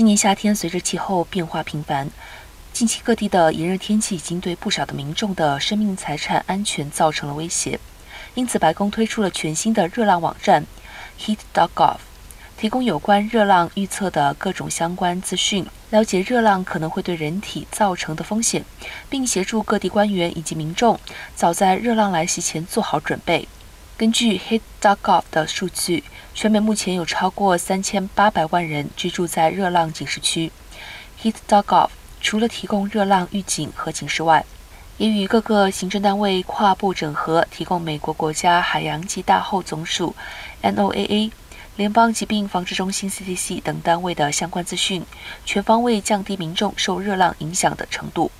今年夏天随着气候变化频繁，近期各地的炎热天气已经对不少的民众的生命财产安全造成了威胁。因此，白宫推出了全新的热浪网站 Heat.gov，提供有关热浪预测的各种相关资讯，了解热浪可能会对人体造成的风险，并协助各地官员以及民众早在热浪来袭前做好准备。根据 Heat.gov 的数据，全美目前有超过三千八百万人居住在热浪警示区。Heat.gov 除了提供热浪预警和警示外，也与各个行政单位跨部整合，提供美国国家海洋及大后总署 （NOAA）、联邦疾病防治中心 （CDC） 等单位的相关资讯，全方位降低民众受热浪影响的程度。